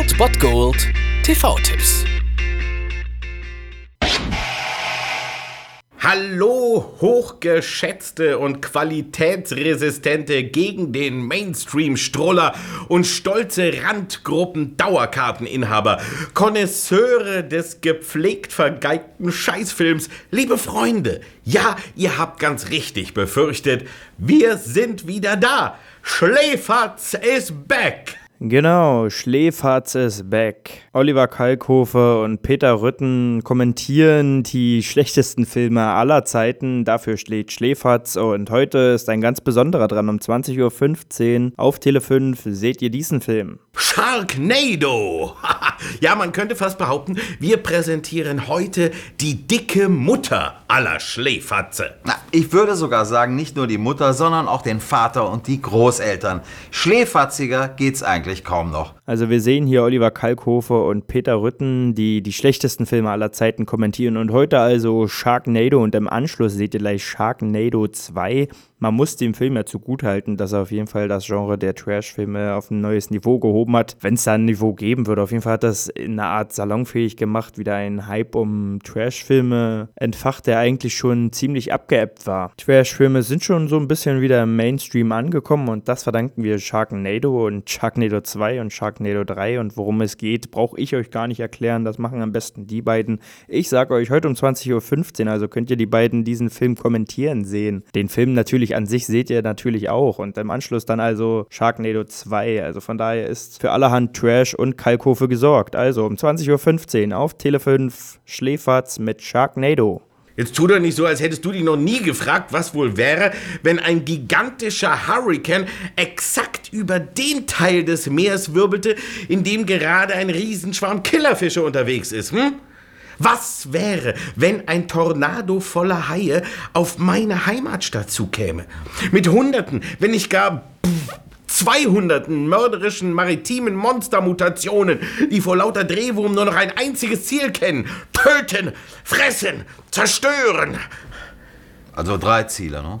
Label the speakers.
Speaker 1: Old Bot Gold TV-Tipps.
Speaker 2: Hallo, hochgeschätzte und qualitätsresistente gegen den Mainstream-Stroller und stolze Randgruppen-Dauerkarteninhaber, Konnoisseure des gepflegt vergeigten Scheißfilms, liebe Freunde, ja, ihr habt ganz richtig befürchtet, wir sind wieder da. Schläferz is back!
Speaker 3: Genau, Schläferz ist back. Oliver Kalkofe und Peter Rütten kommentieren die schlechtesten Filme aller Zeiten. Dafür schlägt Schläferz und heute ist ein ganz besonderer dran. Um 20.15 Uhr auf Tele 5 seht ihr diesen Film.
Speaker 2: Sharknado! ja, man könnte fast behaupten, wir präsentieren heute die dicke Mutter aller Schläferze.
Speaker 4: Na, ich würde sogar sagen, nicht nur die Mutter, sondern auch den Vater und die Großeltern. Schläferziger geht's eigentlich kaum noch.
Speaker 3: Also wir sehen hier Oliver Kalkofe und Peter Rütten, die die schlechtesten Filme aller Zeiten kommentieren. Und heute also Sharknado und im Anschluss seht ihr gleich Sharknado 2 man muss dem Film ja zugutehalten, dass er auf jeden Fall das Genre der Trash-Filme auf ein neues Niveau gehoben hat. Wenn es da ein Niveau geben würde, auf jeden Fall hat das in einer Art salonfähig gemacht, wieder ein Hype um Trash-Filme entfacht, der eigentlich schon ziemlich abgeebbt war. Trash-Filme sind schon so ein bisschen wieder im Mainstream angekommen und das verdanken wir Sharknado und Sharknado 2 und Sharknado 3 und worum es geht, brauche ich euch gar nicht erklären, das machen am besten die beiden. Ich sage euch heute um 20.15 Uhr, also könnt ihr die beiden diesen Film kommentieren sehen. Den Film natürlich natürlich an sich seht ihr natürlich auch. Und im Anschluss dann also Sharknado 2. Also von daher ist für allerhand Trash und Kalkofe gesorgt. Also um 20.15 Uhr auf Tele 5 Schläferz mit Sharknado.
Speaker 2: Jetzt tu doch nicht so, als hättest du dich noch nie gefragt, was wohl wäre, wenn ein gigantischer Hurrikan exakt über den Teil des Meeres wirbelte, in dem gerade ein Riesenschwarm Killerfische unterwegs ist, hm? Was wäre, wenn ein Tornado voller Haie auf meine Heimatstadt zukäme? Mit Hunderten, wenn nicht gar zweihunderten mörderischen maritimen Monstermutationen, die vor lauter Drehwurm nur noch ein einziges Ziel kennen. Töten, fressen, zerstören.
Speaker 4: Also drei Ziele, ne?